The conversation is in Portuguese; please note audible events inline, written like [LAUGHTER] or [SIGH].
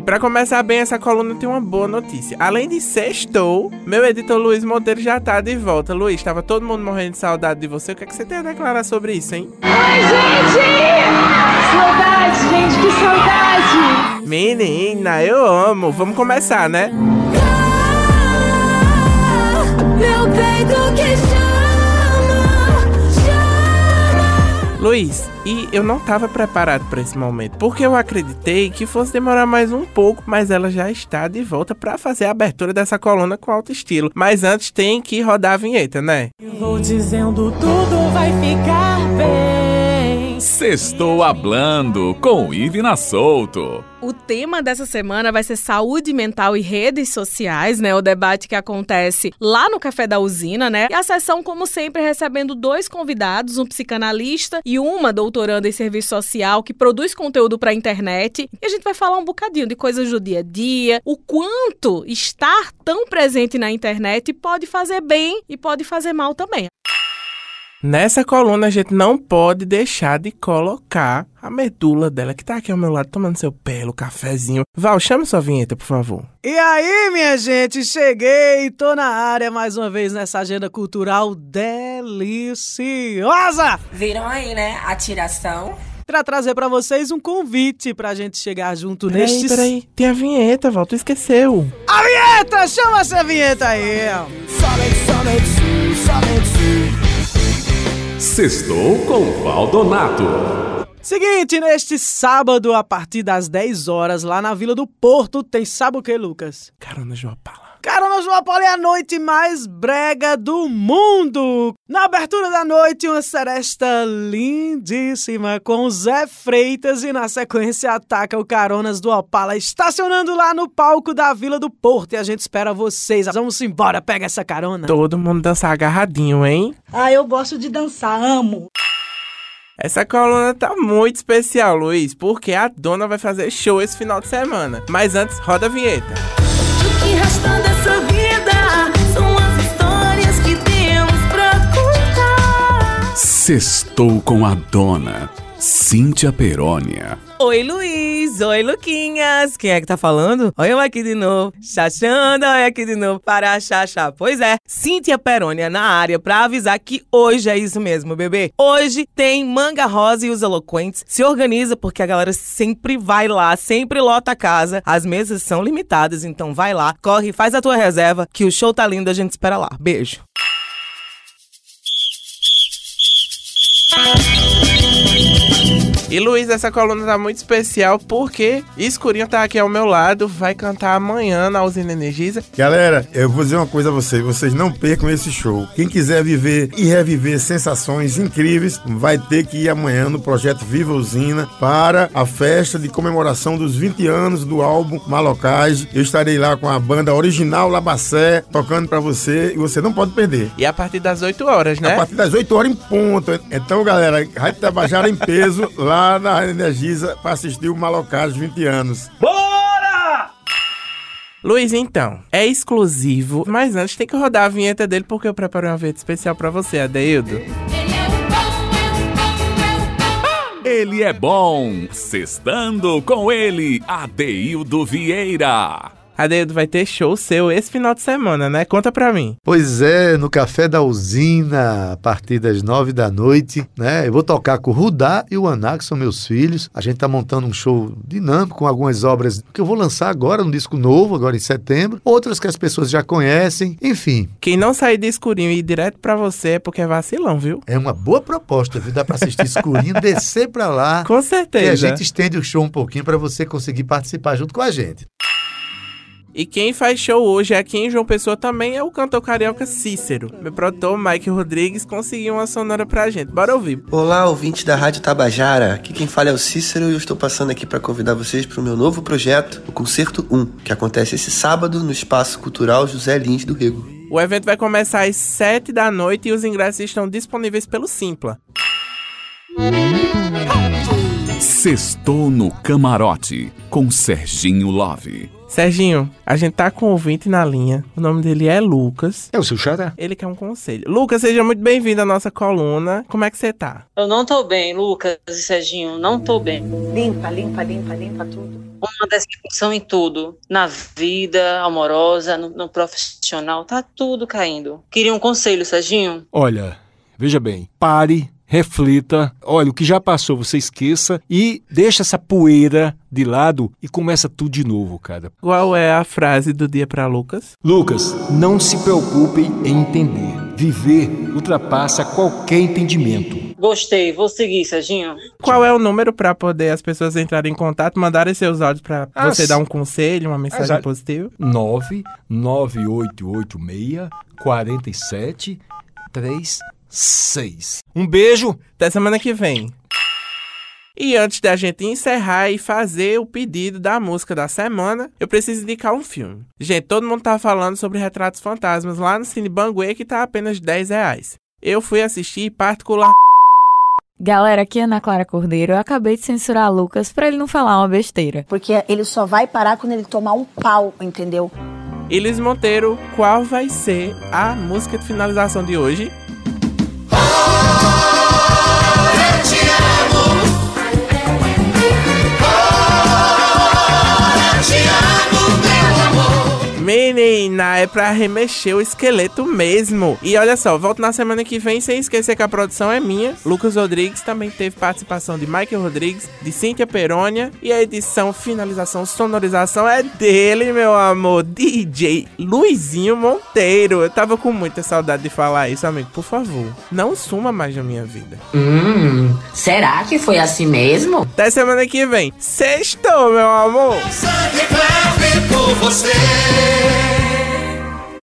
E para começar bem essa coluna tem uma boa notícia. Além de sextou, meu editor Luiz Monteiro já tá de volta. Luiz, estava todo mundo morrendo de saudade de você. O que, é que você tem a declarar sobre isso, hein? Oi, gente! Saudade, gente, que saudade! Menina, eu amo. Vamos começar, né? Meu peito que Luiz, e eu não estava preparado para esse momento, porque eu acreditei que fosse demorar mais um pouco, mas ela já está de volta para fazer a abertura dessa coluna com alto estilo. Mas antes tem que rodar a vinheta, né? Vou dizendo tudo vai ficar bem. Sextou Hablando com Ivina Souto. O tema dessa semana vai ser saúde mental e redes sociais, né? O debate que acontece lá no Café da Usina, né? E a sessão, como sempre, recebendo dois convidados, um psicanalista e uma doutoranda em serviço social que produz conteúdo para a internet. E a gente vai falar um bocadinho de coisas do dia a dia, o quanto estar tão presente na internet pode fazer bem e pode fazer mal também. Nessa coluna a gente não pode deixar de colocar a medula dela, que tá aqui ao meu lado tomando seu pelo, cafezinho. Val, chama sua vinheta, por favor. E aí, minha gente, cheguei, tô na área mais uma vez nessa agenda cultural deliciosa Viram aí, né? A tiração. para trazer para vocês um convite pra gente chegar junto Peraí, neste peraí. Tem a vinheta, Val, tu esqueceu. A vinheta, chama essa vinheta aí. Sextou com Valdonato. Seguinte, neste sábado, a partir das 10 horas, lá na Vila do Porto, tem sabe o que, Lucas? Carona, João. Carona João Paulo é a noite mais brega do mundo. Na abertura da noite, uma seresta lindíssima com Zé Freitas e na sequência ataca o Caronas do Opala estacionando lá no palco da Vila do Porto e a gente espera vocês. Vamos embora, pega essa carona. Todo mundo dançar agarradinho, hein? Ah, eu gosto de dançar, amo. Essa coluna tá muito especial, Luiz, porque a dona vai fazer show esse final de semana. Mas antes, roda a vinheta. Sextou com a dona Cíntia Perônia. Oi, Luiz. Oi, Luquinhas. Quem é que tá falando? Olha eu aqui de novo. Chachando, olha aqui de novo. Para chachar. Pois é, Cíntia Perônia na área pra avisar que hoje é isso mesmo, bebê. Hoje tem Manga Rosa e os Eloquentes. Se organiza porque a galera sempre vai lá, sempre lota a casa. As mesas são limitadas, então vai lá, corre, faz a tua reserva que o show tá lindo, a gente espera lá. Beijo. E Luiz, essa coluna tá muito especial porque Escurinho tá aqui ao meu lado, vai cantar amanhã na Usina Energisa. Galera, eu vou dizer uma coisa a vocês, vocês não percam esse show. Quem quiser viver e reviver sensações incríveis, vai ter que ir amanhã no projeto Viva Usina para a festa de comemoração dos 20 anos do álbum Malocage. Eu estarei lá com a banda original Labacé tocando pra você e você não pode perder. E a partir das 8 horas, né? A partir das 8 horas em ponto. Então, galera, Rádio Tabajara em peso lá na Energisa para assistir o Malocage 20 anos. Luiz, então, é exclusivo, mas antes tem que rodar a vinheta dele porque eu preparei uma vinheta especial pra você, Adeildo. Ele é bom. Sextando com ele, Adeildo Vieira. Adeildo vai ter show seu esse final de semana, né? Conta pra mim. Pois é, no Café da Usina, a partir das nove da noite, né? Eu vou tocar com o Rudá e o Aná, que são meus filhos. A gente tá montando um show dinâmico com algumas obras que eu vou lançar agora, um disco novo, agora em setembro. Outras que as pessoas já conhecem. Enfim, Quem não sair de escurinho e ir direto pra você é porque é vacilão, viu? é uma boa proposta, viu? Dá pra assistir escurinho, [LAUGHS] descer pra lá. Com E a certeza. gente estende o show um pouquinho pra você conseguir participar junto com a gente. E quem faz show hoje aqui em João Pessoa também é o cantor carioca Cícero. Meu produtor, Mike Rodrigues, conseguiu uma sonora pra gente. Bora ouvir. Olá, ouvintes da Rádio Tabajara. Aqui quem fala é o Cícero e eu estou passando aqui para convidar vocês para o meu novo projeto, o Concerto 1, que acontece esse sábado no Espaço Cultural José Lins do Rego. O evento vai começar às 7 da noite e os ingressos estão disponíveis pelo Simpla. Sextou no camarote com Serginho Love. Serginho, a gente tá com um ouvinte na linha. O nome dele é Lucas. É o seu xará? Ele quer um conselho. Lucas, seja muito bem-vindo à nossa coluna. Como é que você tá? Eu não tô bem, Lucas e Serginho, não tô bem. Limpa, limpa, limpa, limpa tudo. uma decepção em tudo. Na vida amorosa, no, no profissional, tá tudo caindo. Queria um conselho, Serginho? Olha, veja bem, pare, reflita, olha, o que já passou você esqueça e deixa essa poeira de lado e começa tudo de novo, cara. Qual é a frase do dia para Lucas? Lucas, não se preocupe em entender. Viver ultrapassa qualquer entendimento. Gostei, vou seguir, Serginho. Qual é o número para poder as pessoas entrarem em contato, mandarem seus áudios para Ah, você dar um conselho, uma mensagem Exato. positiva? 99886 47 36. Um beijo. Até semana que vem. E antes da gente encerrar e fazer o pedido da música da semana, eu preciso indicar um filme. Gente, todo mundo tá falando sobre Retratos Fantasmas lá no Cine Banguê, que tá apenas 10 reais. Eu fui assistir particular... Galera, aqui é Ana Clara Cordeiro. Eu acabei de censurar Lucas pra ele não falar uma besteira. Porque ele só vai parar quando ele tomar um pau, entendeu? Elis Monteiro, qual vai ser a música de finalização de hoje? É pra remexer o esqueleto mesmo. E olha só, volto na semana que vem sem esquecer que a produção é minha. Lucas Rodrigues também teve participação de Michael Rodrigues, de Cíntia Perônia. E a edição, finalização, sonorização é dele, meu amor, DJ Luizinho Monteiro. Eu tava com muita saudade de falar isso, amigo. Por favor, não suma mais da minha vida. Hum, será que foi assim mesmo? Até semana que vem. Sextou, meu amor. Sangue por você.